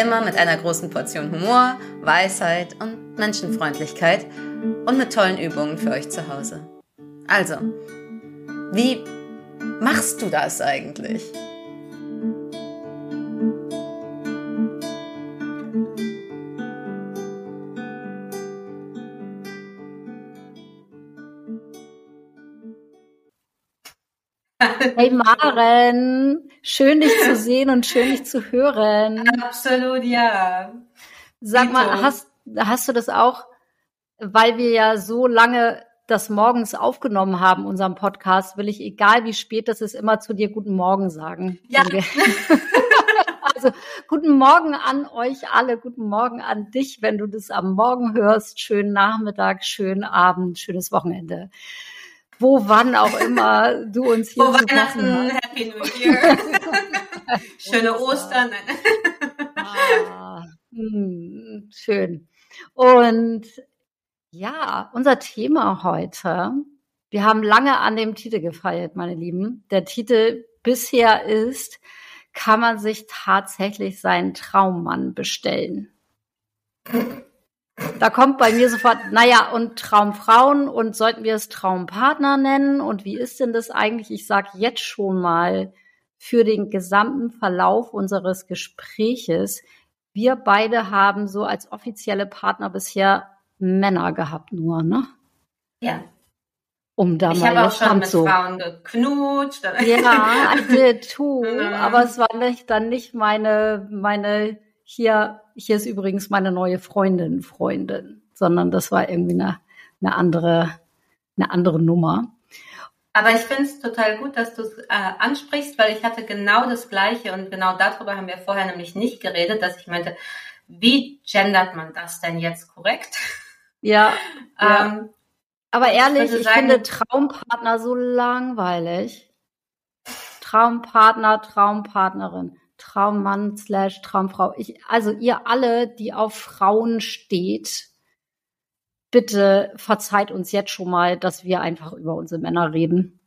Immer mit einer großen Portion Humor, Weisheit und Menschenfreundlichkeit und mit tollen Übungen für euch zu Hause. Also, wie machst du das eigentlich? Hey Maren, schön dich zu sehen und schön dich zu hören. Absolut, ja. Sag mal, hast, hast du das auch, weil wir ja so lange das morgens aufgenommen haben, unseren Podcast, will ich, egal wie spät das ist, immer zu dir Guten Morgen sagen. Ja. also guten Morgen an euch alle, guten Morgen an dich, wenn du das am Morgen hörst. Schönen Nachmittag, schönen Abend, schönes Wochenende wo, wann auch immer du uns hier Wo Weihnachten, Happy New Year. Schöne Ostern. ah, hm, schön. Und ja, unser Thema heute, wir haben lange an dem Titel gefeiert, meine Lieben. Der Titel bisher ist, kann man sich tatsächlich seinen Traummann bestellen? Da kommt bei mir sofort, naja, und Traumfrauen und sollten wir es Traumpartner nennen? Und wie ist denn das eigentlich? Ich sage jetzt schon mal für den gesamten Verlauf unseres Gespräches, wir beide haben so als offizielle Partner bisher Männer gehabt nur, ne? Ja. Um da ich mal habe auch schon mit so. Frauen geknutscht. Ja, I did too, aber es war nicht, dann nicht meine, meine hier, hier ist übrigens meine neue Freundin, Freundin, sondern das war irgendwie eine, eine andere, eine andere Nummer. Aber ich finde es total gut, dass du es äh, ansprichst, weil ich hatte genau das Gleiche und genau darüber haben wir vorher nämlich nicht geredet, dass ich meinte, wie gendert man das denn jetzt korrekt? Ja. ja. Ähm, Aber ehrlich, ich, ich sagen, finde Traumpartner so langweilig. Traumpartner, Traumpartnerin. Traummann slash Traumfrau. Ich, also ihr alle, die auf Frauen steht, bitte verzeiht uns jetzt schon mal, dass wir einfach über unsere Männer reden.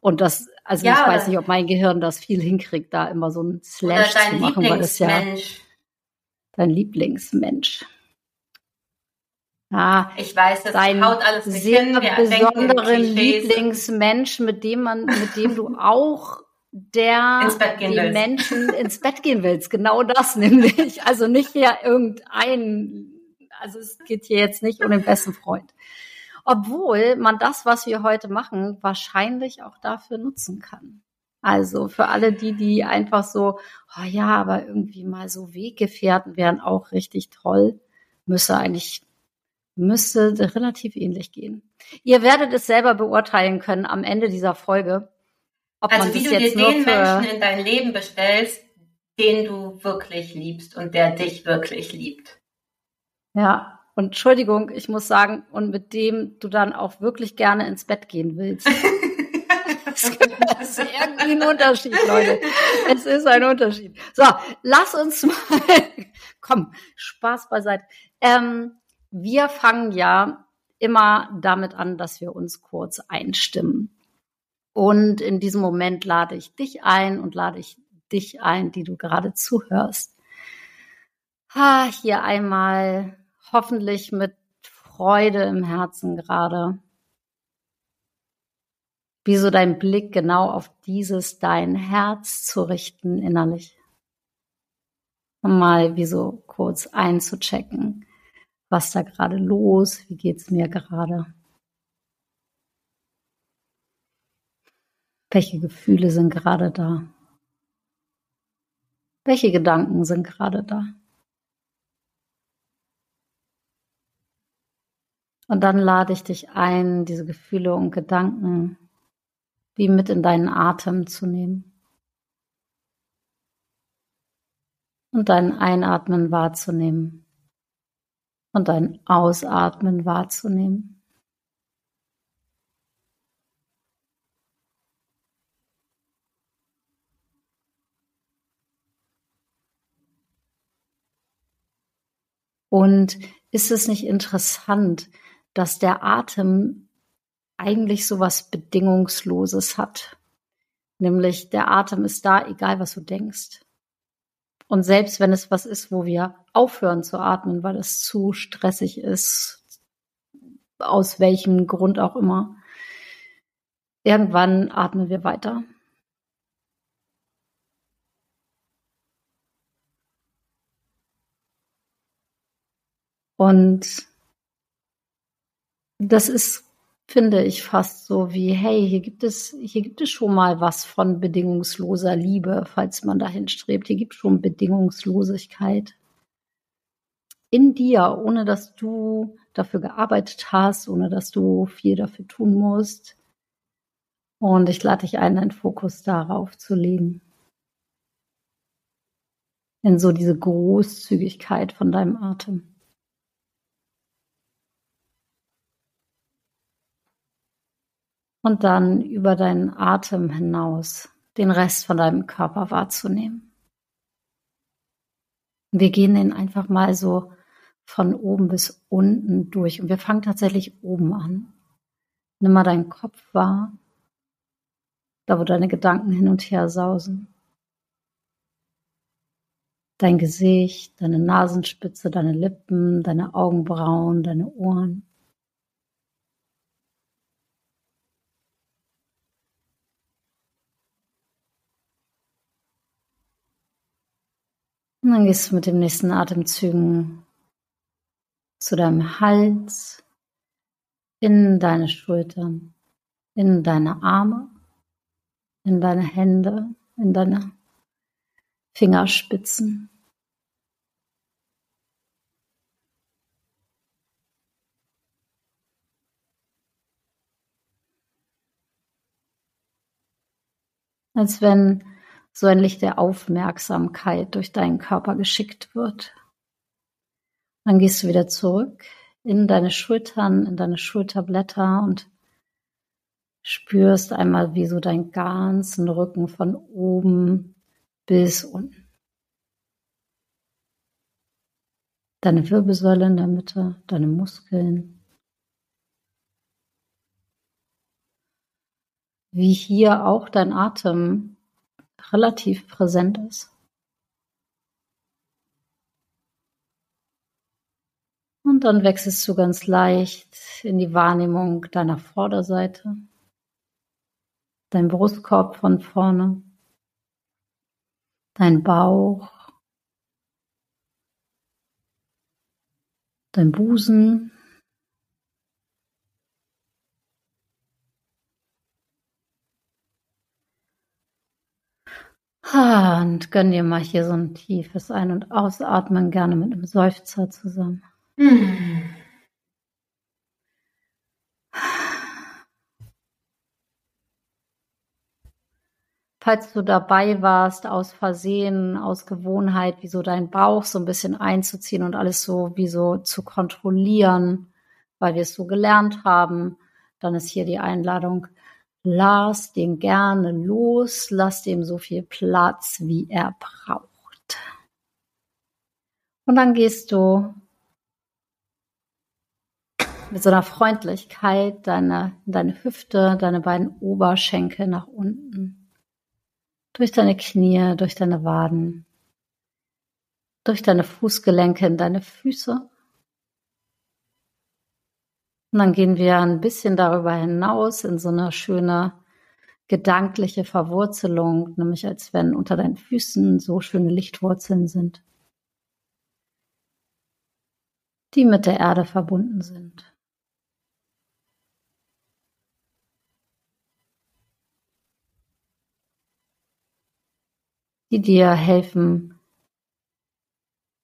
Und das, also ja, ich weiß nicht, ob mein Gehirn das viel hinkriegt, da immer so ein Slash zu machen, weil das ja dein Lieblingsmensch. Ja, ich weiß, das dein haut alles sehr hin. besonderen Lieblingsmensch, mit dem man, mit dem du auch der die willst. Menschen ins Bett gehen willst. Genau das nämlich. Also nicht hier irgendein, also es geht hier jetzt nicht um den besten Freund. Obwohl man das, was wir heute machen, wahrscheinlich auch dafür nutzen kann. Also für alle die, die einfach so, oh ja, aber irgendwie mal so Weggefährten wären auch richtig toll, müsste eigentlich, müsste relativ ähnlich gehen. Ihr werdet es selber beurteilen können am Ende dieser Folge ob also wie du dir den Menschen in dein Leben bestellst, den du wirklich liebst und der dich wirklich liebt. Ja, und Entschuldigung, ich muss sagen, und mit dem du dann auch wirklich gerne ins Bett gehen willst. das ist irgendwie ein Unterschied, Leute. Es ist ein Unterschied. So, lass uns mal, komm, Spaß beiseite. Ähm, wir fangen ja immer damit an, dass wir uns kurz einstimmen. Und in diesem Moment lade ich dich ein und lade ich dich ein, die du gerade zuhörst. Ha, hier einmal hoffentlich mit Freude im Herzen gerade. Wie so dein Blick genau auf dieses dein Herz zu richten innerlich. Um mal wie so kurz einzuchecken, was da gerade los, wie geht's mir gerade. Welche Gefühle sind gerade da? Welche Gedanken sind gerade da? Und dann lade ich dich ein, diese Gefühle und Gedanken wie mit in deinen Atem zu nehmen. Und dein Einatmen wahrzunehmen, und dein Ausatmen wahrzunehmen. Und ist es nicht interessant, dass der Atem eigentlich so was Bedingungsloses hat? Nämlich der Atem ist da, egal was du denkst. Und selbst wenn es was ist, wo wir aufhören zu atmen, weil es zu stressig ist, aus welchem Grund auch immer, irgendwann atmen wir weiter. Und das ist, finde ich, fast so wie, hey, hier gibt es, hier gibt es schon mal was von bedingungsloser Liebe, falls man dahin strebt. Hier gibt es schon Bedingungslosigkeit in dir, ohne dass du dafür gearbeitet hast, ohne dass du viel dafür tun musst. Und ich lade dich ein, deinen Fokus darauf zu legen. In so diese Großzügigkeit von deinem Atem. Und dann über deinen Atem hinaus den Rest von deinem Körper wahrzunehmen. Wir gehen den einfach mal so von oben bis unten durch und wir fangen tatsächlich oben an. Nimm mal deinen Kopf wahr, da wo deine Gedanken hin und her sausen. Dein Gesicht, deine Nasenspitze, deine Lippen, deine Augenbrauen, deine Ohren. Dann gehst du mit dem nächsten Atemzügen zu deinem Hals, in deine Schultern, in deine Arme, in deine Hände, in deine Fingerspitzen. Als wenn so ein Licht der Aufmerksamkeit durch deinen Körper geschickt wird. Dann gehst du wieder zurück in deine Schultern, in deine Schulterblätter und spürst einmal, wie so dein ganzen Rücken von oben bis unten. Deine Wirbelsäule in der Mitte, deine Muskeln. Wie hier auch dein Atem relativ präsent ist. Und dann wechselst du ganz leicht in die Wahrnehmung deiner Vorderseite, dein Brustkorb von vorne, dein Bauch, dein Busen, Und gönn dir mal hier so ein tiefes Ein- und Ausatmen, gerne mit einem Seufzer zusammen. Hm. Falls du dabei warst, aus Versehen, aus Gewohnheit, wie so dein Bauch so ein bisschen einzuziehen und alles so wie so zu kontrollieren, weil wir es so gelernt haben, dann ist hier die Einladung, Lass den gerne los, lass dem so viel Platz, wie er braucht. Und dann gehst du mit so einer Freundlichkeit deine, deine Hüfte, deine beiden Oberschenkel nach unten, durch deine Knie, durch deine Waden, durch deine Fußgelenke in deine Füße und dann gehen wir ein bisschen darüber hinaus in so eine schöne gedankliche Verwurzelung, nämlich als wenn unter deinen Füßen so schöne Lichtwurzeln sind, die mit der Erde verbunden sind. die dir helfen,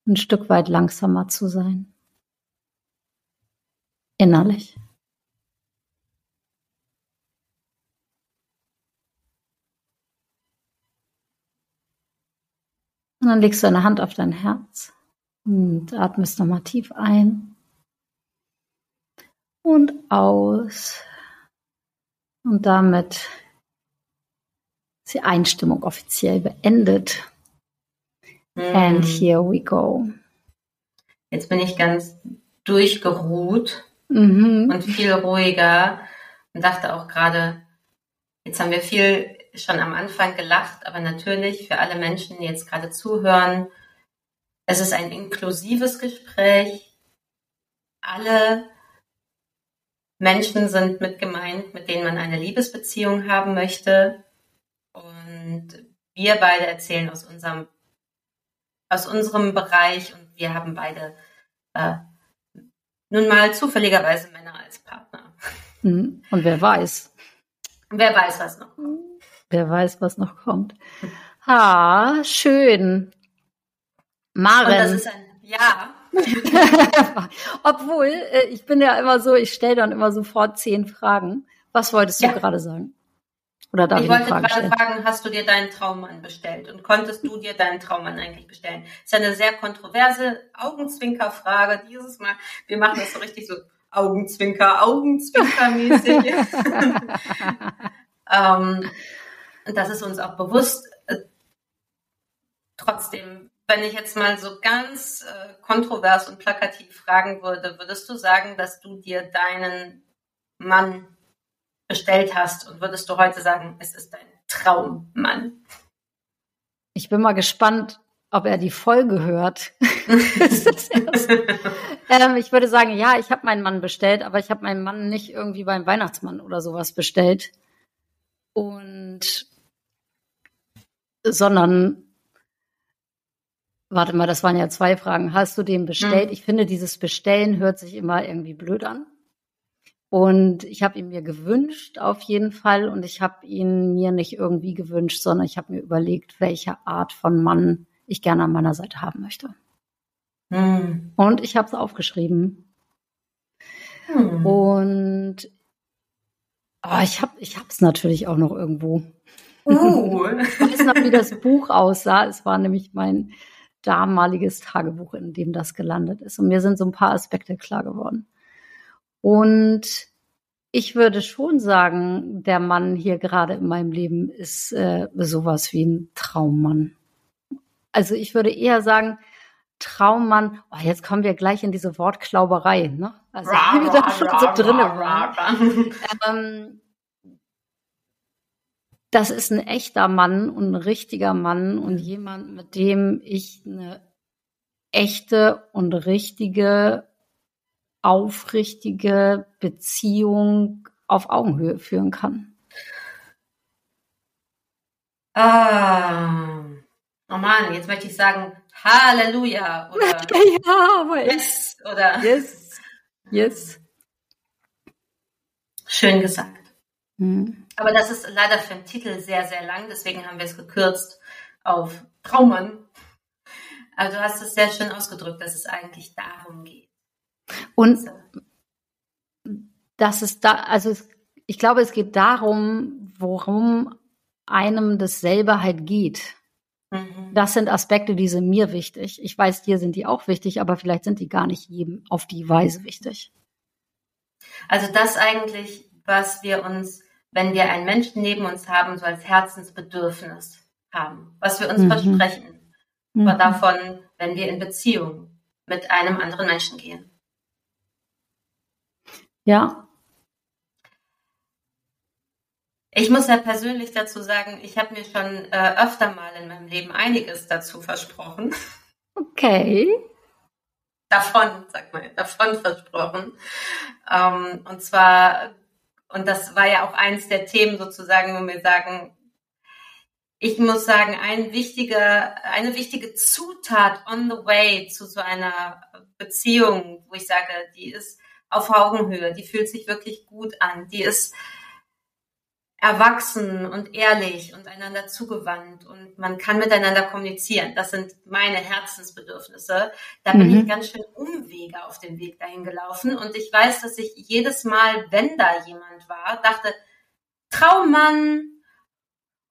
ein Stück weit langsamer zu sein innerlich. Und dann legst du deine Hand auf dein Herz und atmest nochmal tief ein und aus. Und damit ist die Einstimmung offiziell beendet. Mm. And here we go. Jetzt bin ich ganz durchgeruht mhm. und viel ruhiger und dachte auch gerade, jetzt haben wir viel schon am Anfang gelacht, aber natürlich für alle Menschen, die jetzt gerade zuhören, es ist ein inklusives Gespräch. Alle Menschen sind mit gemeint, mit denen man eine Liebesbeziehung haben möchte. Und wir beide erzählen aus unserem, aus unserem Bereich und wir haben beide äh, nun mal zufälligerweise Männer als Partner. Hm, und wer weiß. Wer weiß, was noch kommt. Wer weiß, was noch kommt. Ah, schön. Maren. Und das ist ein Ja. Obwohl, äh, ich bin ja immer so, ich stelle dann immer sofort zehn Fragen. Was wolltest du ja. gerade sagen? Oder darf ich, ich wollte gerade fragen, hast du dir deinen Traummann bestellt und konntest du dir deinen Traummann eigentlich bestellen? Das ist eine sehr kontroverse Augenzwinker-Frage dieses Mal. Wir machen das so richtig so Augenzwinker, Augenzwinker-mäßig. ähm, das ist uns auch bewusst. Trotzdem wenn ich jetzt mal so ganz äh, kontrovers und plakativ fragen würde, würdest du sagen, dass du dir deinen Mann bestellt hast und würdest du heute sagen, es ist dein Traummann? Ich bin mal gespannt, ob er die Folge hört. ähm, ich würde sagen, ja, ich habe meinen Mann bestellt, aber ich habe meinen Mann nicht irgendwie beim Weihnachtsmann oder sowas bestellt. Und sondern Warte mal, das waren ja zwei Fragen. Hast du den bestellt? Mhm. Ich finde, dieses Bestellen hört sich immer irgendwie blöd an. Und ich habe ihn mir gewünscht, auf jeden Fall. Und ich habe ihn mir nicht irgendwie gewünscht, sondern ich habe mir überlegt, welche Art von Mann ich gerne an meiner Seite haben möchte. Mhm. Und ich habe es aufgeschrieben. Mhm. Und oh, ich habe ich es natürlich auch noch irgendwo. Uh. ich weiß noch, wie das Buch aussah. Es war nämlich mein damaliges Tagebuch, in dem das gelandet ist. Und mir sind so ein paar Aspekte klar geworden. Und ich würde schon sagen, der Mann hier gerade in meinem Leben ist äh, sowas wie ein Traummann. Also ich würde eher sagen, Traummann, oh, jetzt kommen wir gleich in diese Wortklauberei, ne? Also ich bin da schon so drin. ähm, das ist ein echter Mann und ein richtiger Mann und jemand, mit dem ich eine echte und richtige, aufrichtige Beziehung auf Augenhöhe führen kann. Ah, oh Mann, jetzt möchte ich sagen Halleluja oder ja, aber yes oder yes, yes. Schön gesagt. Hm. Aber das ist leider für den Titel sehr, sehr lang, deswegen haben wir es gekürzt auf Traummann. Aber du hast es sehr schön ausgedrückt, dass es eigentlich darum geht. Und so. das ist da, also ich glaube, es geht darum, worum einem das selber halt geht. Mhm. Das sind Aspekte, die sind mir wichtig. Ich weiß, dir sind die auch wichtig, aber vielleicht sind die gar nicht jedem auf die Weise wichtig. Also das eigentlich, was wir uns wenn wir einen Menschen neben uns haben, so als Herzensbedürfnis haben, was wir uns mhm. versprechen. Mhm. davon, wenn wir in Beziehung mit einem anderen Menschen gehen. Ja. Ich muss ja persönlich dazu sagen, ich habe mir schon äh, öfter mal in meinem Leben einiges dazu versprochen. Okay. Davon, sag mal, davon versprochen. Ähm, und zwar und das war ja auch eins der Themen sozusagen, wo wir sagen, ich muss sagen, ein wichtiger, eine wichtige Zutat on the way zu so einer Beziehung, wo ich sage, die ist auf Augenhöhe, die fühlt sich wirklich gut an, die ist erwachsen und ehrlich und einander zugewandt und man kann miteinander kommunizieren. Das sind meine Herzensbedürfnisse. Da bin mhm. ich ganz schön Umwege auf dem Weg dahin gelaufen und ich weiß, dass ich jedes Mal, wenn da jemand war, dachte, Traummann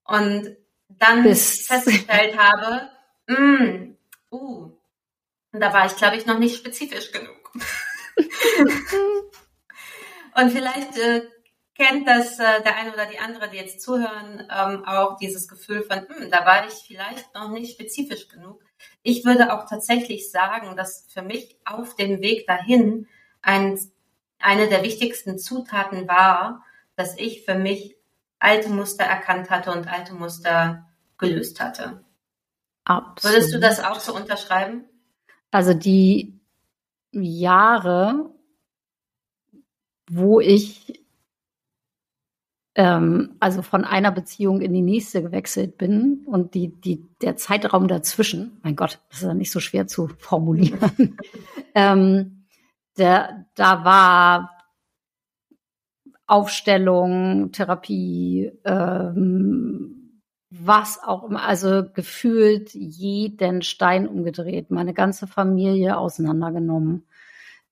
und dann Bis. festgestellt habe, mm, uh, und da war ich, glaube ich, noch nicht spezifisch genug. Und vielleicht äh, kennt das äh, der eine oder die andere, die jetzt zuhören, ähm, auch dieses Gefühl von, hm, da war ich vielleicht noch nicht spezifisch genug. Ich würde auch tatsächlich sagen, dass für mich auf dem Weg dahin ein, eine der wichtigsten Zutaten war, dass ich für mich alte Muster erkannt hatte und alte Muster gelöst hatte. Absolut. Würdest du das auch so unterschreiben? Also die Jahre, wo ich ähm, also von einer Beziehung in die nächste gewechselt bin und die, die, der Zeitraum dazwischen, mein Gott, das ist ja nicht so schwer zu formulieren, ähm, der, da war Aufstellung, Therapie, ähm, was auch immer, also gefühlt jeden Stein umgedreht, meine ganze Familie auseinandergenommen.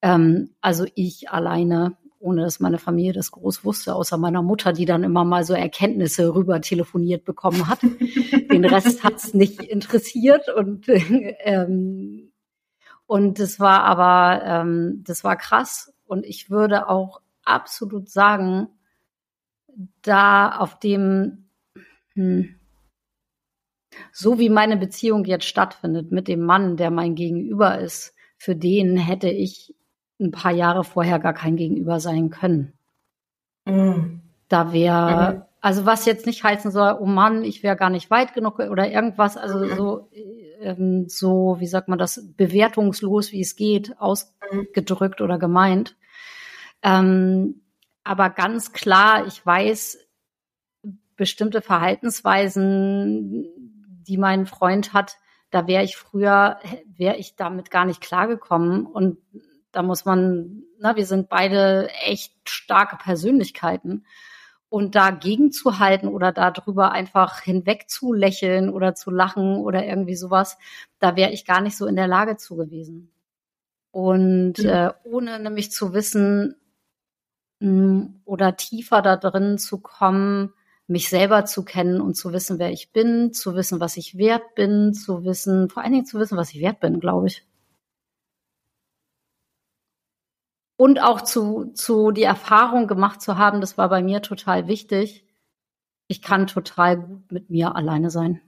Ähm, also ich alleine ohne dass meine Familie das groß wusste, außer meiner Mutter, die dann immer mal so Erkenntnisse rüber telefoniert bekommen hat. Den Rest hat's nicht interessiert und ähm, und das war aber ähm, das war krass und ich würde auch absolut sagen, da auf dem hm, so wie meine Beziehung jetzt stattfindet mit dem Mann, der mein Gegenüber ist, für den hätte ich ein paar Jahre vorher gar kein Gegenüber sein können. Mhm. Da wäre, mhm. also was jetzt nicht heißen soll, oh Mann, ich wäre gar nicht weit genug oder irgendwas, also mhm. so, ähm, so, wie sagt man das, bewertungslos, wie es geht, ausgedrückt oder gemeint. Ähm, aber ganz klar, ich weiß, bestimmte Verhaltensweisen, die mein Freund hat, da wäre ich früher, wäre ich damit gar nicht klargekommen. Und da muss man, na, wir sind beide echt starke Persönlichkeiten. Und dagegen zu halten oder darüber einfach hinweg zu lächeln oder zu lachen oder irgendwie sowas, da wäre ich gar nicht so in der Lage zu gewesen. Und ja. äh, ohne nämlich zu wissen mh, hm, oder tiefer da drin zu kommen, mich selber zu kennen und zu wissen, wer ich bin, zu wissen, was ich wert bin, zu wissen, vor allen Dingen zu wissen, was ich wert bin, glaube ich. Und auch zu, zu die Erfahrung gemacht zu haben, das war bei mir total wichtig. Ich kann total gut mit mir alleine sein.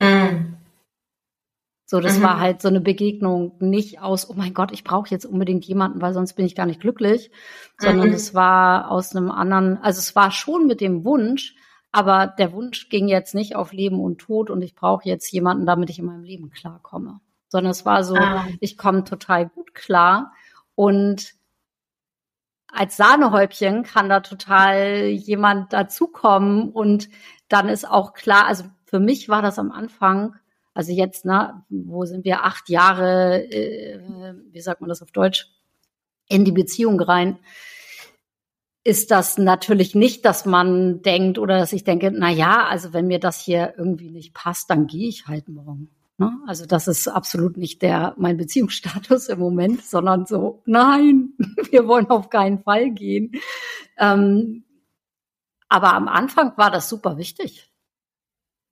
Mhm. So, das mhm. war halt so eine Begegnung nicht aus, oh mein Gott, ich brauche jetzt unbedingt jemanden, weil sonst bin ich gar nicht glücklich, sondern mhm. es war aus einem anderen, also es war schon mit dem Wunsch, aber der Wunsch ging jetzt nicht auf Leben und Tod und ich brauche jetzt jemanden, damit ich in meinem Leben klarkomme, sondern es war so, ah. ich komme total gut klar und als Sahnehäubchen kann da total jemand dazukommen und dann ist auch klar, also für mich war das am Anfang, also jetzt, ne, wo sind wir, acht Jahre, äh, wie sagt man das auf Deutsch, in die Beziehung rein, ist das natürlich nicht, dass man denkt oder dass ich denke, na ja, also wenn mir das hier irgendwie nicht passt, dann gehe ich halt morgen. Ne? Also das ist absolut nicht der mein Beziehungsstatus im Moment, sondern so, nein, wir wollen auf keinen Fall gehen. Ähm, aber am Anfang war das super wichtig.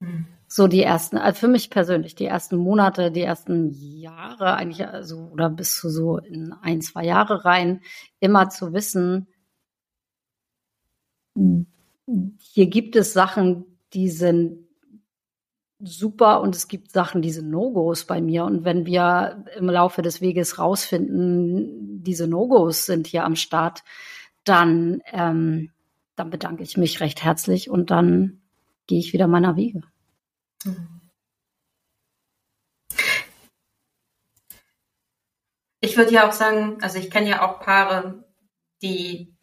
Hm. So die ersten, also für mich persönlich, die ersten Monate, die ersten Jahre eigentlich, also oder bis zu so in ein, zwei Jahre rein, immer zu wissen, hier gibt es Sachen, die sind super und es gibt Sachen, die sind No-Gos bei mir. Und wenn wir im Laufe des Weges rausfinden, diese No-Gos sind hier am Start, dann, ähm, dann bedanke ich mich recht herzlich und dann gehe ich wieder meiner Wege. Ich würde ja auch sagen, also ich kenne ja auch Paare, die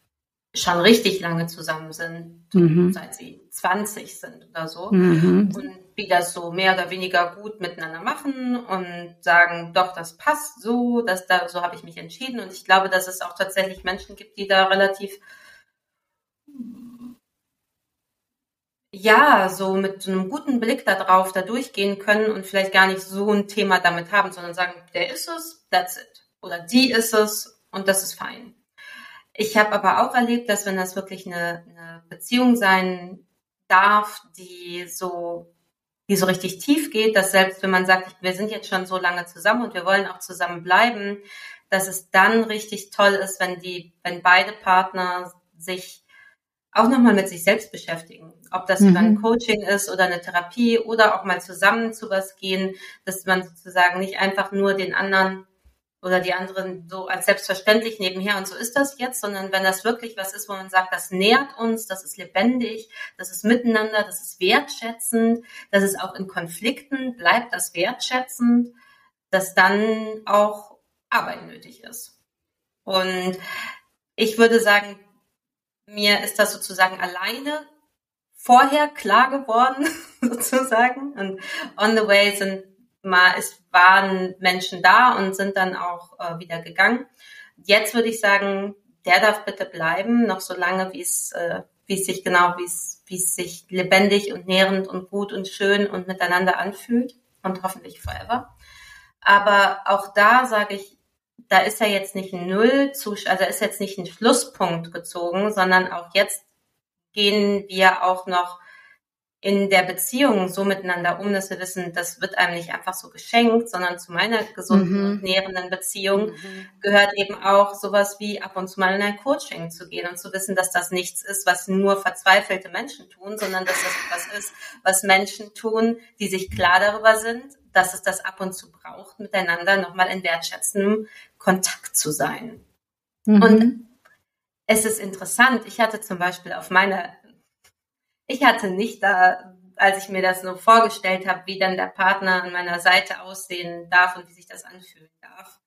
schon richtig lange zusammen sind, mhm. seit sie 20 sind oder so. Mhm. Und die das so mehr oder weniger gut miteinander machen und sagen, doch, das passt so, dass da, so habe ich mich entschieden. Und ich glaube, dass es auch tatsächlich Menschen gibt, die da relativ, ja, so mit so einem guten Blick da drauf da durchgehen können und vielleicht gar nicht so ein Thema damit haben, sondern sagen, der ist es, that's it. Oder die ist es und das ist fein. Ich habe aber auch erlebt, dass wenn das wirklich eine, eine Beziehung sein darf, die so die so richtig tief geht, dass selbst wenn man sagt, wir sind jetzt schon so lange zusammen und wir wollen auch zusammen bleiben, dass es dann richtig toll ist, wenn die, wenn beide Partner sich auch nochmal mit sich selbst beschäftigen. Ob das mhm. ein Coaching ist oder eine Therapie oder auch mal zusammen zu was gehen, dass man sozusagen nicht einfach nur den anderen oder die anderen so als selbstverständlich nebenher und so ist das jetzt, sondern wenn das wirklich was ist, wo man sagt, das nährt uns, das ist lebendig, das ist miteinander, das ist wertschätzend, das ist auch in Konflikten, bleibt das wertschätzend, dass dann auch Arbeit nötig ist. Und ich würde sagen, mir ist das sozusagen alleine vorher klar geworden, sozusagen. Und on the way sind mal, es waren Menschen da und sind dann auch äh, wieder gegangen. Jetzt würde ich sagen, der darf bitte bleiben, noch so lange, wie es, äh, wie es sich genau, wie es, wie es sich lebendig und nährend und gut und schön und miteinander anfühlt und hoffentlich forever. Aber auch da sage ich, da ist ja jetzt nicht ein Null, also ist jetzt nicht ein Schlusspunkt gezogen, sondern auch jetzt gehen wir auch noch in der Beziehung so miteinander um, dass wir wissen, das wird einem nicht einfach so geschenkt, sondern zu meiner gesunden mhm. und nährenden Beziehung mhm. gehört eben auch sowas wie ab und zu mal in ein Coaching zu gehen und zu wissen, dass das nichts ist, was nur verzweifelte Menschen tun, sondern dass das etwas ist, was Menschen tun, die sich klar darüber sind, dass es das ab und zu braucht, miteinander nochmal in wertschätzendem Kontakt zu sein. Mhm. Und es ist interessant, ich hatte zum Beispiel auf meiner ich hatte nicht da, als ich mir das so vorgestellt habe, wie dann der Partner an meiner Seite aussehen darf und wie sich das anfühlen darf.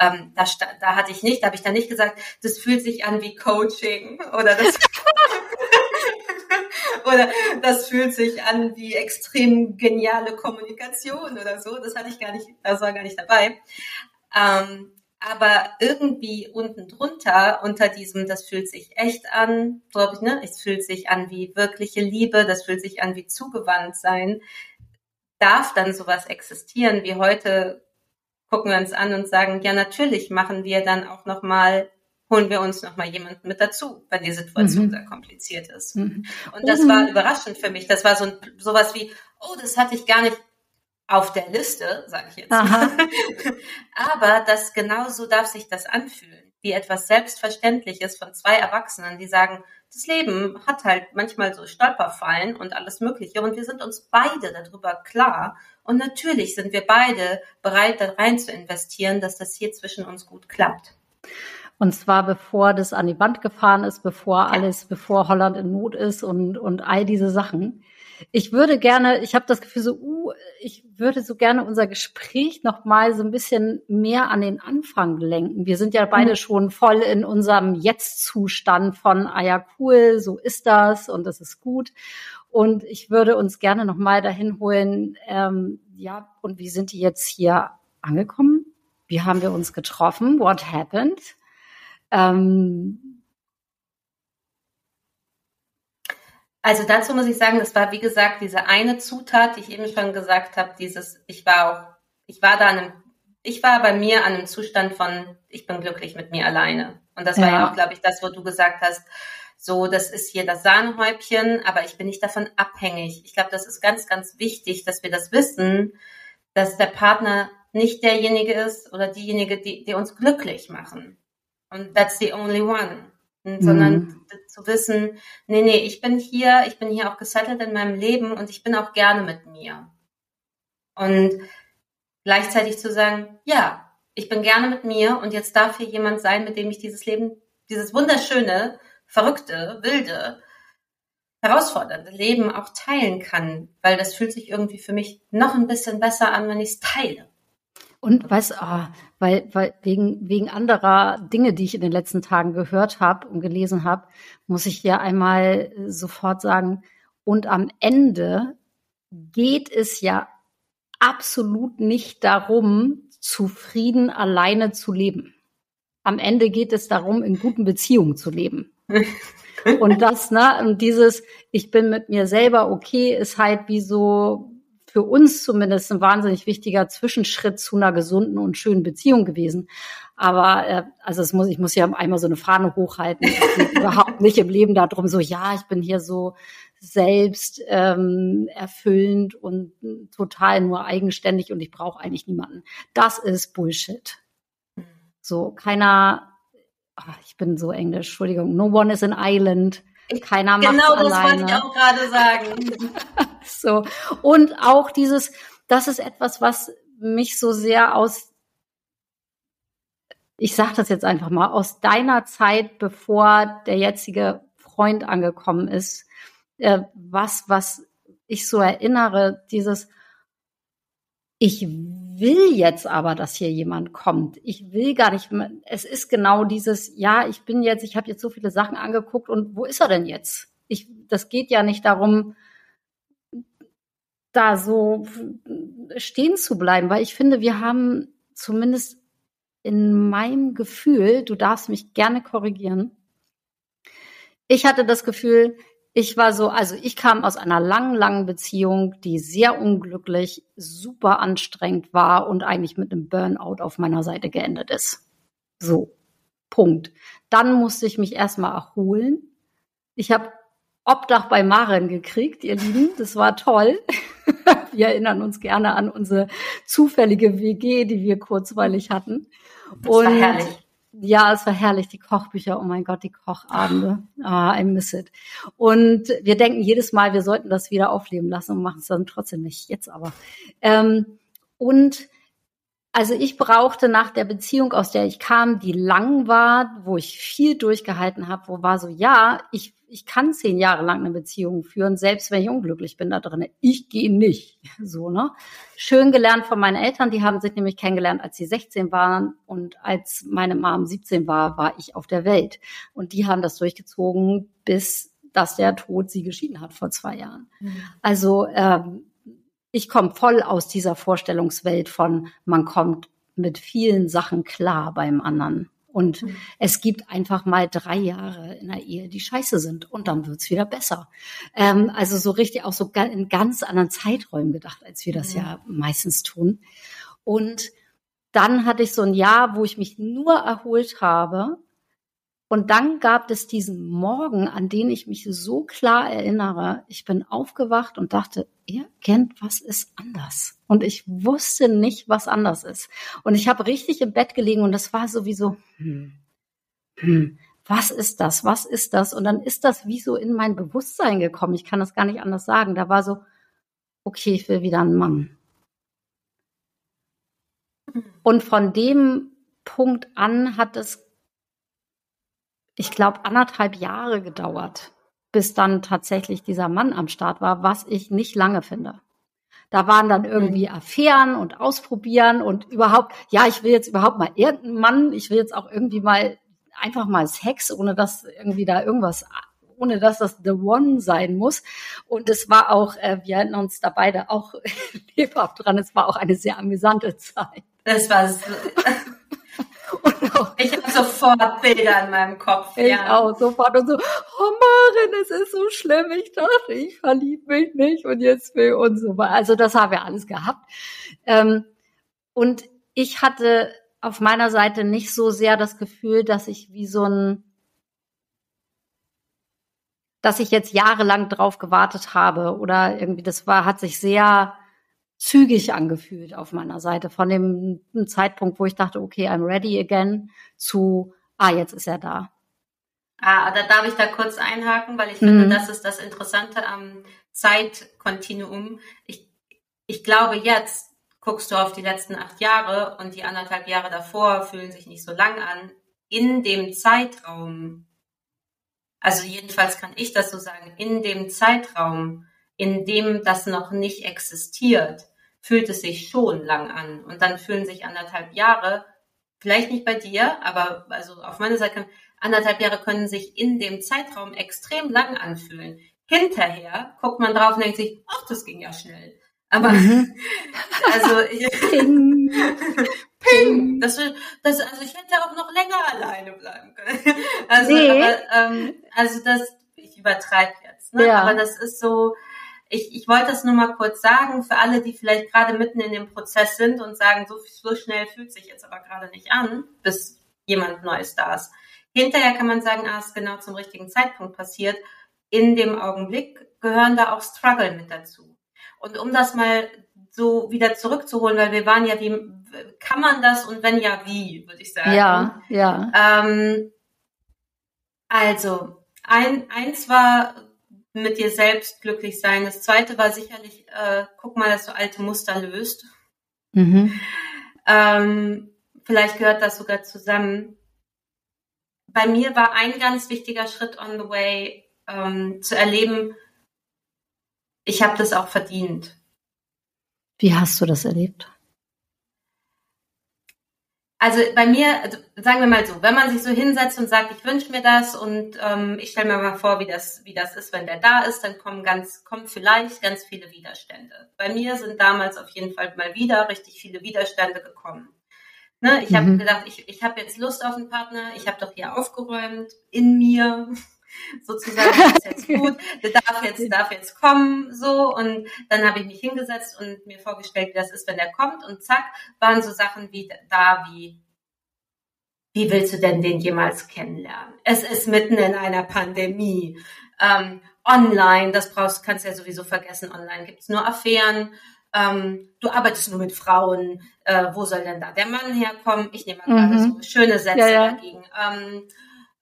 Ähm, da, da hatte ich nicht, da habe ich dann nicht gesagt, das fühlt sich an wie Coaching oder das oder das fühlt sich an wie extrem geniale Kommunikation oder so. Das hatte ich gar nicht, das war gar nicht dabei. Ähm, aber irgendwie unten drunter, unter diesem, das fühlt sich echt an, glaube ich, ne? Es fühlt sich an wie wirkliche Liebe, das fühlt sich an wie zugewandt sein. Darf dann sowas existieren wie heute? Gucken wir uns an und sagen, ja, natürlich machen wir dann auch nochmal, holen wir uns nochmal jemanden mit dazu, wenn die Situation mhm. sehr kompliziert ist. Mhm. Und das war mhm. überraschend für mich. Das war so ein, sowas wie, oh, das hatte ich gar nicht auf der Liste, sage ich jetzt. Aha. Aber das genauso darf sich das anfühlen, wie etwas Selbstverständliches von zwei Erwachsenen, die sagen, das Leben hat halt manchmal so Stolperfallen und alles Mögliche und wir sind uns beide darüber klar und natürlich sind wir beide bereit, da rein zu investieren, dass das hier zwischen uns gut klappt. Und zwar bevor das an die Wand gefahren ist, bevor alles, bevor Holland in Not ist und, und all diese Sachen. Ich würde gerne, ich habe das Gefühl so, uh, ich würde so gerne unser Gespräch noch mal so ein bisschen mehr an den Anfang lenken. Wir sind ja beide mhm. schon voll in unserem Jetzt-Zustand von, ah ja, cool, so ist das und das ist gut. Und ich würde uns gerne noch mal dahin holen, ähm, ja, und wie sind die jetzt hier angekommen? Wie haben wir uns getroffen? What happened? Ähm, Also dazu muss ich sagen, das war wie gesagt diese eine Zutat, die ich eben schon gesagt habe, dieses, ich war auch, ich war da an einem, ich war bei mir an einem Zustand von, ich bin glücklich mit mir alleine. Und das war ja, ja auch, glaube ich, das, wo du gesagt hast, so, das ist hier das Sahnehäubchen, aber ich bin nicht davon abhängig. Ich glaube, das ist ganz, ganz wichtig, dass wir das wissen, dass der Partner nicht derjenige ist oder diejenige, die, die uns glücklich machen. Und that's the only one sondern mhm. zu wissen, nee, nee, ich bin hier, ich bin hier auch gesettelt in meinem Leben und ich bin auch gerne mit mir. Und gleichzeitig zu sagen, ja, ich bin gerne mit mir und jetzt darf hier jemand sein, mit dem ich dieses Leben, dieses wunderschöne, verrückte, wilde, herausfordernde Leben auch teilen kann, weil das fühlt sich irgendwie für mich noch ein bisschen besser an, wenn ich es teile. Und weißt oh, weil, weil wegen, wegen anderer Dinge, die ich in den letzten Tagen gehört habe und gelesen habe, muss ich dir einmal sofort sagen, und am Ende geht es ja absolut nicht darum, zufrieden alleine zu leben. Am Ende geht es darum, in guten Beziehungen zu leben. und das, ne, und dieses, ich bin mit mir selber okay, ist halt wie so, für uns zumindest ein wahnsinnig wichtiger Zwischenschritt zu einer gesunden und schönen Beziehung gewesen. Aber äh, also es muss, ich muss ja einmal so eine Fahne hochhalten. Es geht überhaupt nicht im Leben darum, so ja, ich bin hier so selbst ähm, erfüllend und total nur eigenständig und ich brauche eigentlich niemanden. Das ist Bullshit. So, keiner, ach, ich bin so englisch, Entschuldigung, no one is an island. Keiner macht Genau das alleine. wollte ich auch gerade sagen. so. Und auch dieses, das ist etwas, was mich so sehr aus, ich sage das jetzt einfach mal, aus deiner Zeit, bevor der jetzige Freund angekommen ist, äh, was, was ich so erinnere, dieses, ich will jetzt aber, dass hier jemand kommt. Ich will gar nicht. Es ist genau dieses, ja, ich bin jetzt, ich habe jetzt so viele Sachen angeguckt und wo ist er denn jetzt? Ich, das geht ja nicht darum, da so stehen zu bleiben, weil ich finde, wir haben zumindest in meinem Gefühl, du darfst mich gerne korrigieren. Ich hatte das Gefühl, ich war so, also ich kam aus einer langen, langen Beziehung, die sehr unglücklich, super anstrengend war und eigentlich mit einem Burnout auf meiner Seite geendet ist. So, Punkt. Dann musste ich mich erstmal erholen. Ich habe Obdach bei Maren gekriegt, ihr Lieben. Das war toll. Wir erinnern uns gerne an unsere zufällige WG, die wir kurzweilig hatten. Das und war herrlich. Ja, es war herrlich, die Kochbücher, oh mein Gott, die Kochabende. Ah, I miss it. Und wir denken jedes Mal, wir sollten das wieder aufleben lassen und machen es dann trotzdem nicht, jetzt aber. Ähm, und also ich brauchte nach der Beziehung, aus der ich kam, die lang war, wo ich viel durchgehalten habe, wo war so, ja, ich ich kann zehn Jahre lang eine Beziehung führen, selbst wenn ich unglücklich bin da drin. Ich gehe nicht. So, ne? Schön gelernt von meinen Eltern, die haben sich nämlich kennengelernt, als sie 16 waren und als meine Mom 17 war, war ich auf der Welt. Und die haben das durchgezogen, bis dass der Tod sie geschieden hat vor zwei Jahren. Mhm. Also ähm, ich komme voll aus dieser Vorstellungswelt von, man kommt mit vielen Sachen klar beim anderen. Und mhm. es gibt einfach mal drei Jahre in der Ehe, die scheiße sind und dann wird's wieder besser. Ähm, also so richtig auch so in ganz anderen Zeiträumen gedacht, als wir das mhm. ja meistens tun. Und dann hatte ich so ein Jahr, wo ich mich nur erholt habe und dann gab es diesen Morgen, an den ich mich so klar erinnere. Ich bin aufgewacht und dachte, irgendwas ist anders. Und ich wusste nicht, was anders ist. Und ich habe richtig im Bett gelegen und das war sowieso, hm, hm, was ist das? Was ist das? Und dann ist das wie so in mein Bewusstsein gekommen. Ich kann das gar nicht anders sagen. Da war so, okay, ich will wieder einen Mann. Und von dem Punkt an hat es ich glaube, anderthalb Jahre gedauert, bis dann tatsächlich dieser Mann am Start war, was ich nicht lange finde. Da waren dann irgendwie mhm. Affären und Ausprobieren und überhaupt, ja, ich will jetzt überhaupt mal irgendeinen Mann, ich will jetzt auch irgendwie mal einfach mal Sex, ohne dass irgendwie da irgendwas, ohne dass das The One sein muss. Und es war auch, äh, wir hatten uns da beide auch lebhaft dran, es war auch eine sehr amüsante Zeit. Das war ich habe sofort Bilder in meinem Kopf. Ich ja. auch sofort und so, oh Maren, es ist so schlimm. Ich dachte, ich verliebe mich nicht und jetzt will und so weiter. Also das haben wir alles gehabt. Ähm, und ich hatte auf meiner Seite nicht so sehr das Gefühl, dass ich wie so ein dass ich jetzt jahrelang drauf gewartet habe oder irgendwie das war hat sich sehr zügig angefühlt auf meiner Seite. Von dem Zeitpunkt, wo ich dachte, okay, I'm ready again, zu, ah, jetzt ist er da. Ah, da darf ich da kurz einhaken, weil ich finde, mhm. das ist das Interessante am Zeitkontinuum. Ich, ich glaube, jetzt guckst du auf die letzten acht Jahre und die anderthalb Jahre davor fühlen sich nicht so lang an. In dem Zeitraum, also jedenfalls kann ich das so sagen, in dem Zeitraum in dem das noch nicht existiert, fühlt es sich schon lang an. Und dann fühlen sich anderthalb Jahre, vielleicht nicht bei dir, aber also auf meiner Seite, anderthalb Jahre können sich in dem Zeitraum extrem lang anfühlen. Hinterher guckt man drauf und denkt sich, ach, das ging ja schnell. Aber mhm. also ich, Ping. Ping. Das, das, also ich hätte auch noch länger alleine bleiben können. Also, nee. aber, ähm, also das, ich übertreibe jetzt, ne? Ja. Aber das ist so, ich, ich wollte es nur mal kurz sagen, für alle, die vielleicht gerade mitten in dem Prozess sind und sagen, so, so schnell fühlt sich jetzt aber gerade nicht an, bis jemand Neues da ist. Hinterher kann man sagen, ah, ist genau zum richtigen Zeitpunkt passiert. In dem Augenblick gehören da auch Struggle mit dazu. Und um das mal so wieder zurückzuholen, weil wir waren ja, wie kann man das und wenn ja, wie, würde ich sagen. Ja, ja. Ähm, also, ein, eins war mit dir selbst glücklich sein. Das zweite war sicherlich, äh, guck mal, dass du alte Muster löst. Mhm. Ähm, vielleicht gehört das sogar zusammen. Bei mir war ein ganz wichtiger Schritt on the way, ähm, zu erleben, ich habe das auch verdient. Wie hast du das erlebt? Also bei mir, also sagen wir mal so, wenn man sich so hinsetzt und sagt, ich wünsche mir das und ähm, ich stelle mir mal vor, wie das, wie das ist, wenn der da ist, dann kommen ganz, kommen vielleicht ganz viele Widerstände. Bei mir sind damals auf jeden Fall mal wieder richtig viele Widerstände gekommen. Ne, ich mhm. habe gedacht, ich, ich habe jetzt Lust auf einen Partner, ich habe doch hier aufgeräumt in mir sozusagen, das ist jetzt gut, der darf jetzt, darf jetzt kommen, so. Und dann habe ich mich hingesetzt und mir vorgestellt, wie das ist, wenn der kommt. Und zack, waren so Sachen wie da, wie, wie willst du denn den jemals kennenlernen? Es ist mitten in einer Pandemie. Ähm, online, das brauchst, kannst du ja sowieso vergessen, online gibt's nur Affären. Ähm, du arbeitest nur mit Frauen, äh, wo soll denn da der Mann herkommen? Ich nehme mal mhm. gerade so schöne Sätze ja, ja. dagegen. Ähm,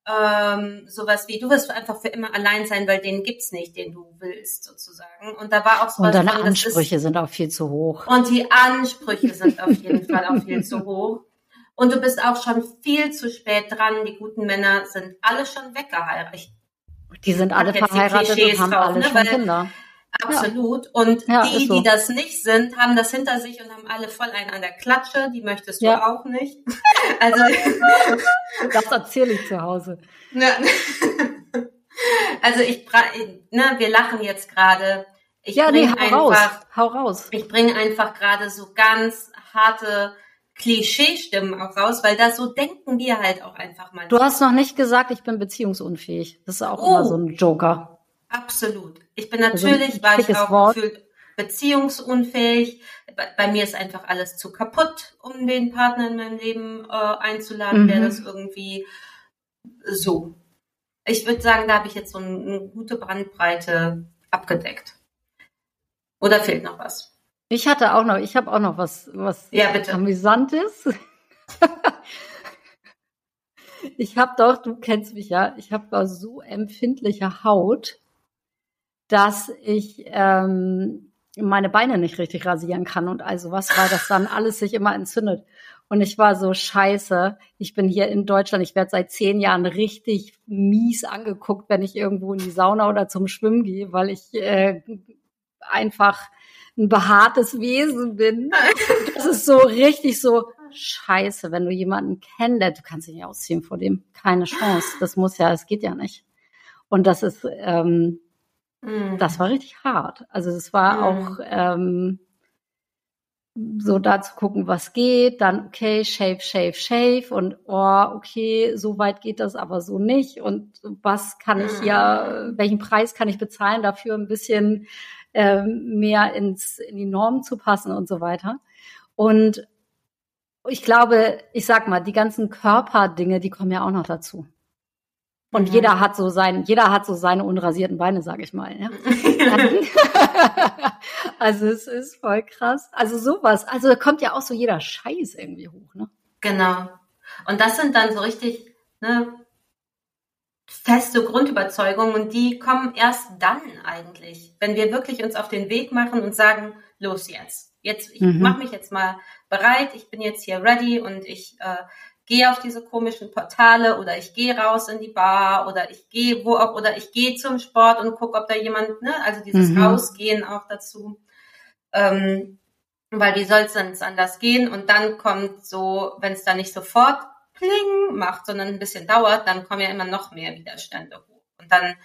ähm, sowas wie, du wirst einfach für immer allein sein, weil den gibt's nicht, den du willst, sozusagen. Und da war auch so Und deine von, Ansprüche ist, sind auch viel zu hoch. Und die Ansprüche sind auf jeden Fall auch viel zu hoch. Und du bist auch schon viel zu spät dran. Die guten Männer sind alle schon weggeheiratet. Die sind alle verheiratet und haben drauf, alle ne? schon Weil, Absolut. Und ja, die, so. die das nicht sind, haben das hinter sich und haben alle voll einen an der Klatsche. Die möchtest du ja. auch nicht. Also das erzähle ich zu Hause. Also ich, ne, wir lachen jetzt gerade. Ich ja, nee, hau einfach, raus. Hau raus. Ich bringe einfach gerade so ganz harte Klischeestimmen auch raus, weil da so denken wir halt auch einfach mal. Du hast noch nicht gesagt, ich bin beziehungsunfähig. Das ist auch oh. immer so ein Joker. Absolut. Ich bin also natürlich, also war ich auch gefühlt beziehungsunfähig. Bei, bei, mir ist einfach alles zu kaputt, um den Partner in meinem Leben äh, einzuladen, mhm. der das irgendwie so. Ich würde sagen, da habe ich jetzt so eine, eine gute Bandbreite abgedeckt. Oder fehlt noch was? Ich hatte auch noch, ich habe auch noch was, was ja, bitte. amüsantes. ich habe doch, du kennst mich ja, ich habe so empfindliche Haut dass ich ähm, meine Beine nicht richtig rasieren kann und also was, weil das dann alles sich immer entzündet. Und ich war so scheiße. Ich bin hier in Deutschland. Ich werde seit zehn Jahren richtig mies angeguckt, wenn ich irgendwo in die Sauna oder zum Schwimmen gehe, weil ich äh, einfach ein behaartes Wesen bin. Das ist so richtig so scheiße, wenn du jemanden kennst, du kannst dich nicht ausziehen vor dem. Keine Chance. Das muss ja, es geht ja nicht. Und das ist, ähm, Mhm. Das war richtig hart. Also es war mhm. auch ähm, so da zu gucken, was geht, dann okay, shave, shave, shave und oh, okay, so weit geht das aber so nicht und was kann ich ja, mhm. welchen Preis kann ich bezahlen dafür, ein bisschen ähm, mehr ins, in die Normen zu passen und so weiter. Und ich glaube, ich sag mal, die ganzen Körperdinge, die kommen ja auch noch dazu. Und mhm. jeder hat so sein, jeder hat so seine unrasierten Beine, sage ich mal. Ja? also es ist voll krass. Also sowas. Also da kommt ja auch so jeder Scheiß irgendwie hoch, ne? Genau. Und das sind dann so richtig ne, feste Grundüberzeugungen und die kommen erst dann eigentlich, wenn wir wirklich uns auf den Weg machen und sagen, los jetzt. Jetzt, ich mhm. mache mich jetzt mal bereit, ich bin jetzt hier ready und ich äh, gehe auf diese komischen Portale oder ich gehe raus in die Bar oder ich gehe wo auch oder ich gehe zum Sport und gucke, ob da jemand, ne, also dieses mhm. Rausgehen auch dazu. Ähm, weil wie soll es denn anders gehen? Und dann kommt so, wenn es da nicht sofort pling macht, sondern ein bisschen dauert, dann kommen ja immer noch mehr Widerstände hoch. Und dann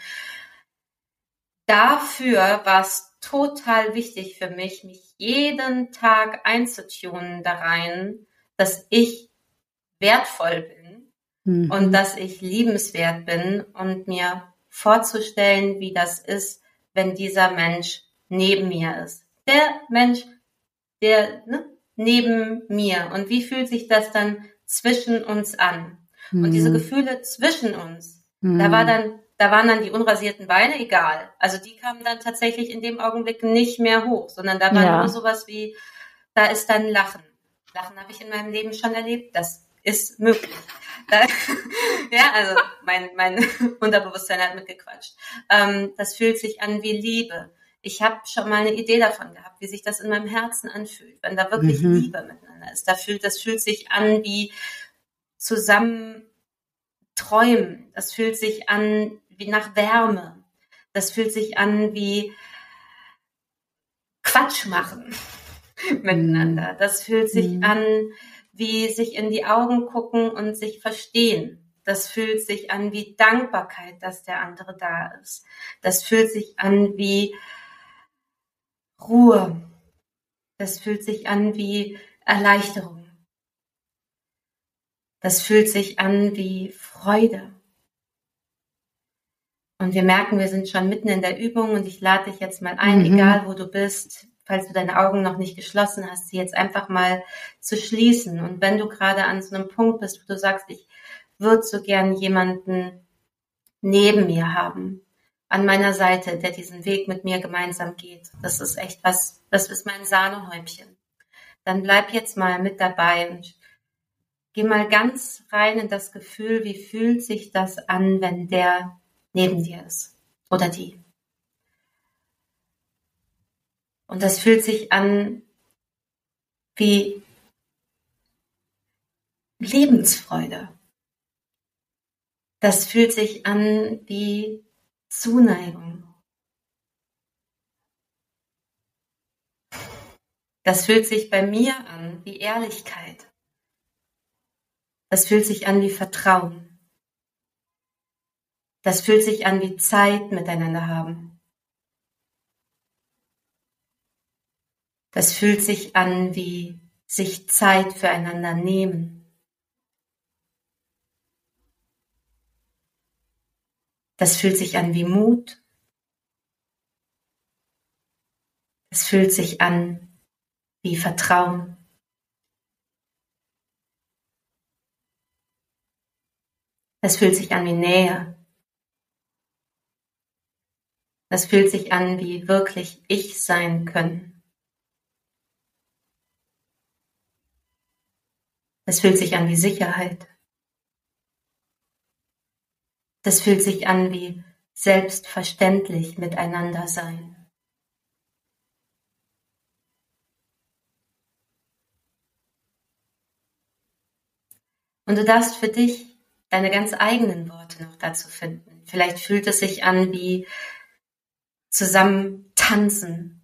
dafür war es total wichtig für mich, mich jeden Tag einzutunen da rein, dass ich wertvoll bin mhm. und dass ich liebenswert bin und mir vorzustellen, wie das ist, wenn dieser Mensch neben mir ist. Der Mensch, der ne, neben mir. Und wie fühlt sich das dann zwischen uns an? Mhm. Und diese mhm. Gefühle zwischen uns, mhm. da war dann, da waren dann die unrasierten Beine egal. Also die kamen dann tatsächlich in dem Augenblick nicht mehr hoch, sondern da war ja. nur sowas wie, da ist dann Lachen. Lachen habe ich in meinem Leben schon erlebt. Das ist möglich. ja, also mein, mein Unterbewusstsein hat mitgequatscht. Ähm, das fühlt sich an wie Liebe. Ich habe schon mal eine Idee davon gehabt, wie sich das in meinem Herzen anfühlt, wenn da wirklich mhm. Liebe miteinander ist. Da fühlt, das fühlt sich an wie zusammen träumen. Das fühlt sich an wie nach Wärme. Das fühlt sich an wie Quatsch machen miteinander. Das fühlt sich mhm. an wie sich in die Augen gucken und sich verstehen. Das fühlt sich an wie Dankbarkeit, dass der andere da ist. Das fühlt sich an wie Ruhe. Das fühlt sich an wie Erleichterung. Das fühlt sich an wie Freude. Und wir merken, wir sind schon mitten in der Übung und ich lade dich jetzt mal ein, mhm. egal wo du bist, falls du deine Augen noch nicht geschlossen hast, sie jetzt einfach mal zu schließen. Und wenn du gerade an so einem Punkt bist, wo du sagst, ich würde so gern jemanden neben mir haben, an meiner Seite, der diesen Weg mit mir gemeinsam geht. Das ist echt was, das ist mein Sahnehäubchen. Dann bleib jetzt mal mit dabei und geh mal ganz rein in das Gefühl, wie fühlt sich das an, wenn der neben dir ist oder die. Und das fühlt sich an wie Lebensfreude. Das fühlt sich an wie Zuneigung. Das fühlt sich bei mir an wie Ehrlichkeit. Das fühlt sich an wie Vertrauen. Das fühlt sich an wie Zeit miteinander haben. Das fühlt sich an wie sich Zeit füreinander nehmen. Das fühlt sich an wie Mut. Es fühlt sich an wie Vertrauen. Es fühlt sich an wie Nähe. Es fühlt sich an wie wirklich ich sein können. Es fühlt sich an wie Sicherheit. Das fühlt sich an wie selbstverständlich miteinander sein. Und du darfst für dich deine ganz eigenen Worte noch dazu finden. Vielleicht fühlt es sich an wie zusammen tanzen.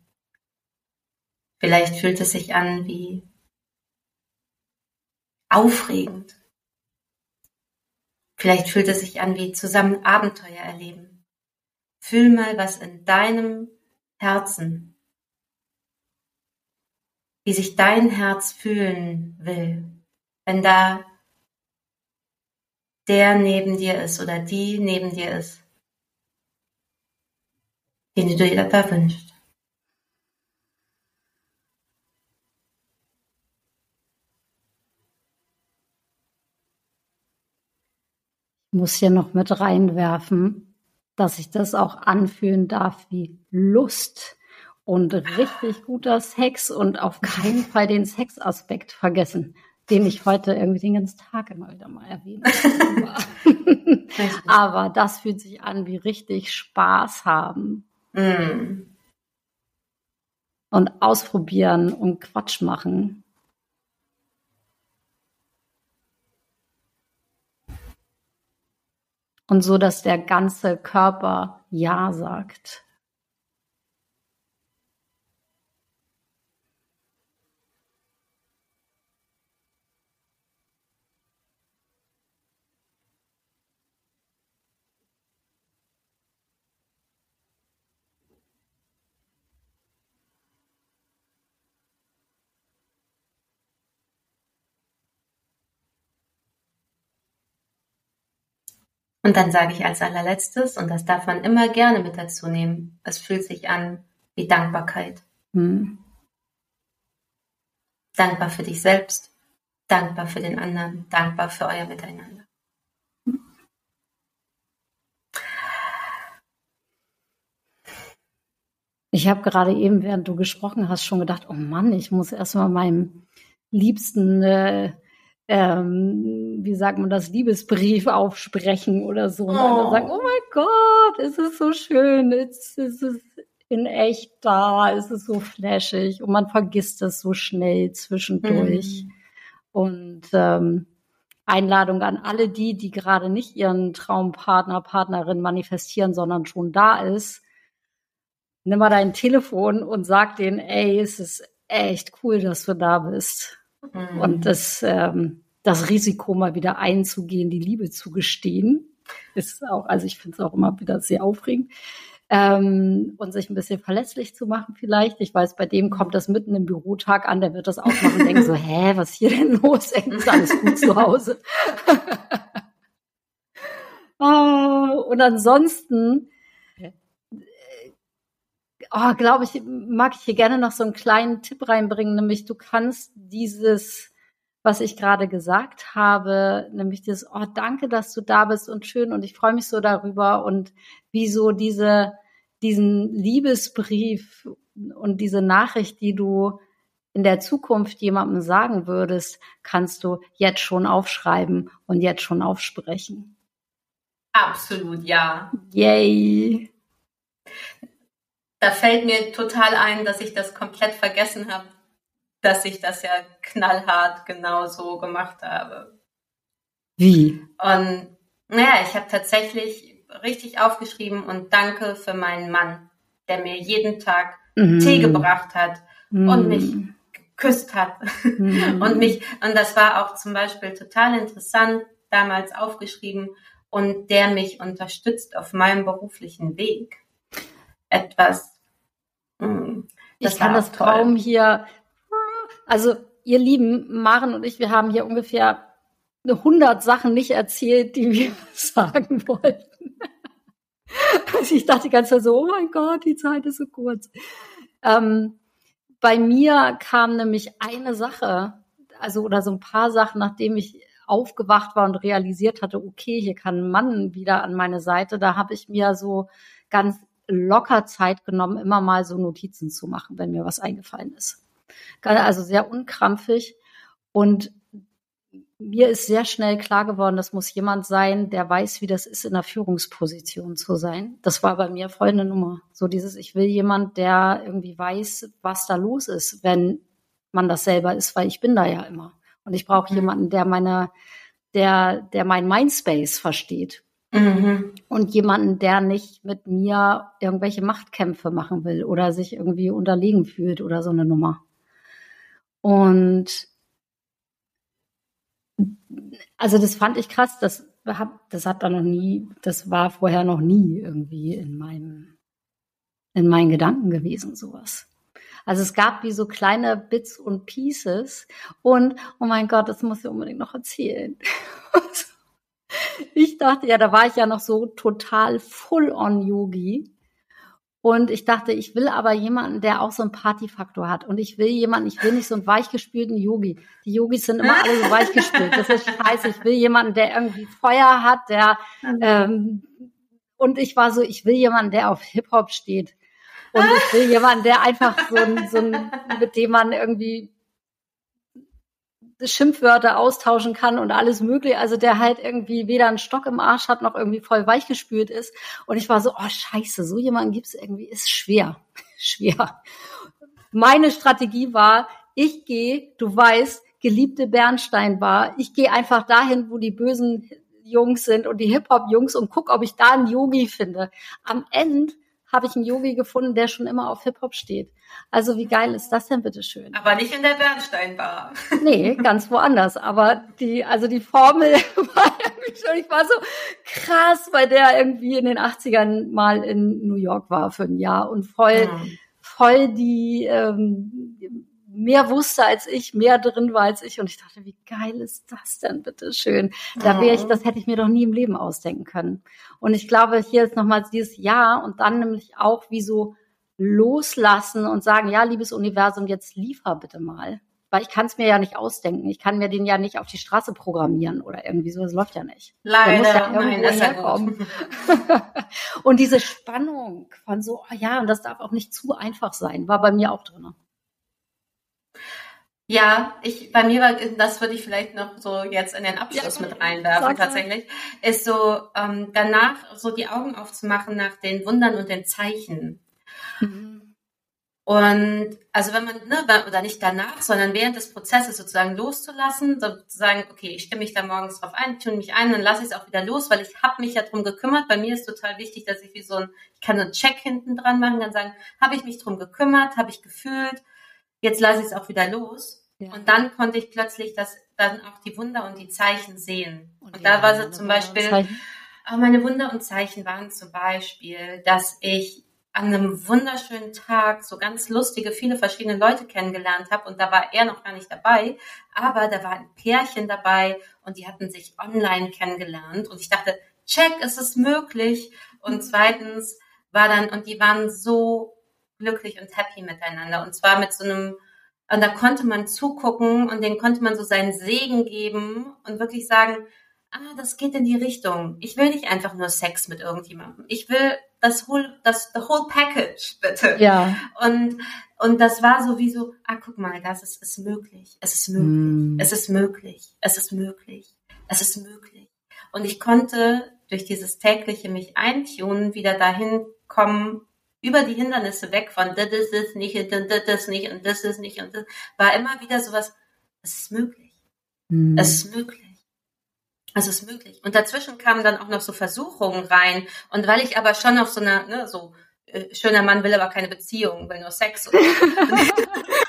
Vielleicht fühlt es sich an wie aufregend. Vielleicht fühlt es sich an wie zusammen Abenteuer erleben. Fühl mal, was in deinem Herzen, wie sich dein Herz fühlen will, wenn da der neben dir ist oder die neben dir ist, den du dir da wünschst. Muss hier noch mit reinwerfen, dass ich das auch anfühlen darf wie Lust und richtig guter Sex und auf keinen Fall den Sexaspekt vergessen, den ich heute irgendwie den ganzen Tag immer wieder mal erwähne. Aber das fühlt sich an wie richtig Spaß haben. Mm. Und ausprobieren und Quatsch machen. Und so, dass der ganze Körper Ja sagt. Und dann sage ich als allerletztes, und das darf man immer gerne mit dazu nehmen, es fühlt sich an wie Dankbarkeit. Hm. Dankbar für dich selbst, dankbar für den anderen, dankbar für euer Miteinander. Ich habe gerade eben, während du gesprochen hast, schon gedacht, oh Mann, ich muss erstmal meinem liebsten äh, ähm, wie sagt man das, Liebesbrief aufsprechen oder so. Und oh. sagen, oh mein Gott, es ist so schön, es ist in echt da, es ist so flashig und man vergisst es so schnell zwischendurch. Mhm. Und ähm, Einladung an alle die, die gerade nicht ihren Traumpartner, Partnerin manifestieren, sondern schon da ist. Nimm mal dein Telefon und sag denen, ey, es ist echt cool, dass du da bist. Mhm. Und das, ähm, das Risiko mal wieder einzugehen, die Liebe zu gestehen, ist auch, also ich finde es auch immer wieder sehr aufregend. Ähm, und sich ein bisschen verlässlich zu machen vielleicht. Ich weiß, bei dem kommt das mitten im Bürotag an, der wird das aufmachen und denken so, hä, was ist hier denn los? Ist alles gut zu Hause? oh, und ansonsten oh, glaube ich, mag ich hier gerne noch so einen kleinen Tipp reinbringen, nämlich du kannst dieses, was ich gerade gesagt habe, nämlich dieses, oh, danke, dass du da bist und schön und ich freue mich so darüber und wie so diese, diesen Liebesbrief und diese Nachricht, die du in der Zukunft jemandem sagen würdest, kannst du jetzt schon aufschreiben und jetzt schon aufsprechen. Absolut, ja. Yay. Da fällt mir total ein, dass ich das komplett vergessen habe, dass ich das ja knallhart genau so gemacht habe. Wie? Und naja, ich habe tatsächlich richtig aufgeschrieben und danke für meinen Mann, der mir jeden Tag mhm. Tee gebracht hat mhm. und mich geküsst hat mhm. und mich und das war auch zum Beispiel total interessant damals aufgeschrieben und der mich unterstützt auf meinem beruflichen Weg etwas. Hm, ich kann das toll. kaum hier. Also ihr Lieben, Maren und ich, wir haben hier ungefähr eine hundert Sachen nicht erzählt, die wir sagen wollten. Also ich dachte die ganze Zeit so, oh mein Gott, die Zeit ist so kurz. Ähm, bei mir kam nämlich eine Sache, also oder so ein paar Sachen, nachdem ich aufgewacht war und realisiert hatte, okay, hier kann ein Mann wieder an meine Seite. Da habe ich mir so ganz locker Zeit genommen, immer mal so Notizen zu machen, wenn mir was eingefallen ist. Also sehr unkrampfig. Und mir ist sehr schnell klar geworden, das muss jemand sein, der weiß, wie das ist, in einer Führungsposition zu sein. Das war bei mir voll eine Nummer. So dieses, ich will jemand, der irgendwie weiß, was da los ist, wenn man das selber ist, weil ich bin da ja immer. Und ich brauche mhm. jemanden, der meine, der, der mein Mindspace versteht. Mhm. Und jemanden, der nicht mit mir irgendwelche Machtkämpfe machen will oder sich irgendwie unterlegen fühlt oder so eine Nummer. Und also das fand ich krass, das, hab, das hat da noch nie, das war vorher noch nie irgendwie in meinem, in meinen Gedanken gewesen, sowas. Also es gab wie so kleine Bits und Pieces und, oh mein Gott, das muss ich unbedingt noch erzählen. ich dachte, ja, da war ich ja noch so total full on Yogi. Und ich dachte, ich will aber jemanden, der auch so einen Partyfaktor hat. Und ich will jemanden, ich will nicht so einen weichgespülten Yogi. Die Yogis sind immer alle so weichgespült. Das ist scheiße. Ich will jemanden, der irgendwie Feuer hat, der, ähm, und ich war so, ich will jemanden, der auf Hip-Hop steht. Und ich will jemanden, der einfach so ein, so ein, mit dem man irgendwie Schimpfwörter austauschen kann und alles mögliche. Also der halt irgendwie weder einen Stock im Arsch hat, noch irgendwie voll weichgespült ist. Und ich war so, oh scheiße, so jemanden gibt's irgendwie, ist schwer. schwer. Meine Strategie war, ich gehe, du weißt, geliebte Bernsteinbar, ich gehe einfach dahin, wo die bösen Jungs sind und die Hip-Hop-Jungs und guck, ob ich da einen Yogi finde. Am Ende habe ich einen Yogi gefunden, der schon immer auf Hip-Hop steht. Also wie geil ist das denn bitte schön? Aber nicht in der Bernsteinbar. Nee, ganz woanders. Aber die, also die Formel war irgendwie schon, ich war so krass, weil der irgendwie in den 80ern mal in New York war für ein Jahr und voll, mhm. voll die, ähm, mehr wusste als ich, mehr drin war als ich. Und ich dachte, wie geil ist das denn, bitte schön. Da wäre ich, das hätte ich mir doch nie im Leben ausdenken können. Und ich glaube, hier ist nochmals dieses Jahr und dann nämlich auch wie so loslassen und sagen, ja, liebes Universum, jetzt liefer bitte mal. weil ich kann es mir ja nicht ausdenken. Ich kann mir den ja nicht auf die Straße programmieren oder irgendwie so. Das läuft ja nicht. Leider, Der muss ja nein, ja herkommen. und diese Spannung von so, oh ja, und das darf auch nicht zu einfach sein, war bei mir auch drin. Ja, ich, bei mir war, das würde ich vielleicht noch so jetzt in den Abschluss Ja, mit reinwerfen, tatsächlich, ist so, ähm, danach so die Augen aufzumachen nach den Wundern und den Zeichen. Und also wenn man, ne, oder nicht danach, sondern während des Prozesses sozusagen loszulassen, sozusagen, okay, ich stimme mich da morgens drauf ein, tune mich ein, dann lasse ich es auch wieder los, weil ich habe mich ja drum gekümmert. Bei mir ist total wichtig, dass ich wie so ein, ich kann so einen Check hinten dran machen, dann sagen, habe ich mich drum gekümmert, habe ich gefühlt, jetzt lasse ich es auch wieder los. Ja. Und dann konnte ich plötzlich das, dann auch die Wunder und die Zeichen sehen. Und, die da war so zum und Beispiel, aber meine Wunder und Zeichen waren zum Beispiel, dass ich an einem wunderschönen Tag so ganz lustige, viele verschiedene Leute kennengelernt habe und da war er noch gar nicht dabei, aber da war ein Pärchen dabei und die hatten sich online kennengelernt und ich dachte, check, es ist möglich und zweitens war dann, und die waren so glücklich und happy miteinander und zwar mit so einem und da konnte man zugucken und denen konnte man so seinen Segen geben und wirklich sagen, ah, das geht in die Richtung. Ich will nicht einfach nur Sex mit irgendjemandem. Ich will das whole, das the whole package, bitte. Ja. Und, und das war so wie so, ah, guck mal, das ist, ist möglich. Es ist möglich. Hm. Es ist möglich. Es ist möglich. Es ist möglich. Und ich konnte durch dieses tägliche mich eintunen wieder dahin kommen, über die Hindernisse weg von das ist es nicht und das ist nicht und das ist nicht und das war immer wieder sowas, es ist möglich. Hm. Es ist möglich. Es ist möglich. Und dazwischen kamen dann auch noch so Versuchungen rein. Und weil ich aber schon auf so einer, ne, so, äh, schöner Mann will aber keine Beziehung, will nur Sex. Und,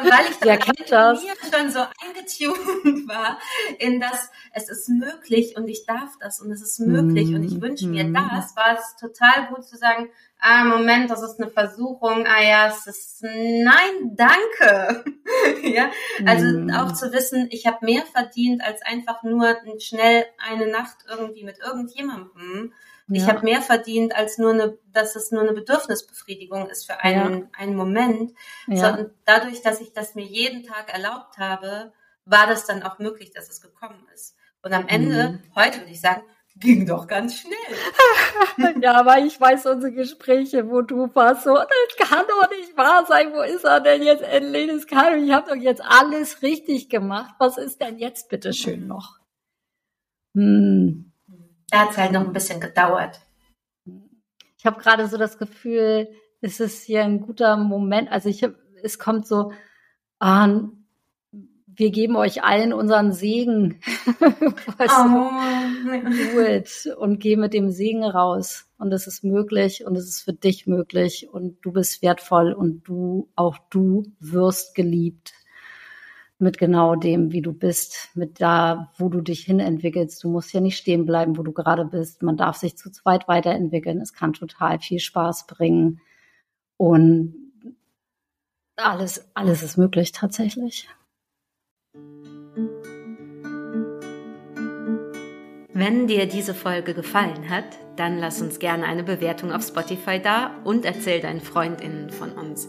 und weil ich dann kennt das? mir schon so eingetunt war, in das, es ist möglich und ich darf das und es ist möglich und ich wünsche mir Mhm. das, war es total gut zu sagen, ah, Moment, das ist eine Versuchung, ah ja, es ist, nein, danke. ja, also Mhm. auch zu wissen, ich habe mehr verdient als einfach nur schnell eine Nacht irgendwie mit irgendjemandem. Ich Ja. habe mehr verdient als nur eine, dass es nur eine Bedürfnisbefriedigung ist für einen, einen Moment. So, ja. und dadurch, dass ich das mir jeden Tag erlaubt habe, war das dann auch möglich, dass es gekommen ist. Und am Ende, Mhm. heute würde ich sagen, ging doch ganz schnell. ja, aber ich weiß unsere Gespräche, wo du warst so, das kann doch nicht wahr sein, wo ist er denn jetzt endlich? Das kann, ich habe doch jetzt alles richtig gemacht. Was ist denn jetzt bitte schön noch? Hm. Da hat es halt noch ein bisschen gedauert. Ich habe gerade so das Gefühl, es ist hier ein guter Moment. Also ich hab, es kommt so, ah, wir geben euch allen unseren Segen. weißt? Oh. do it und geh mit dem Segen raus. Und es ist möglich und es ist für dich möglich und du bist wertvoll und du, auch du wirst geliebt mit genau dem, wie du bist, mit da, wo du dich hinentwickelst. Du musst ja nicht stehen bleiben, wo du gerade bist. Man darf sich zu zweit weiterentwickeln. Es kann total viel Spaß bringen und alles, alles ist möglich tatsächlich. Wenn dir diese Folge gefallen hat, dann lass uns gerne eine Bewertung auf Spotify da und erzähl deinen FreundInnen von uns.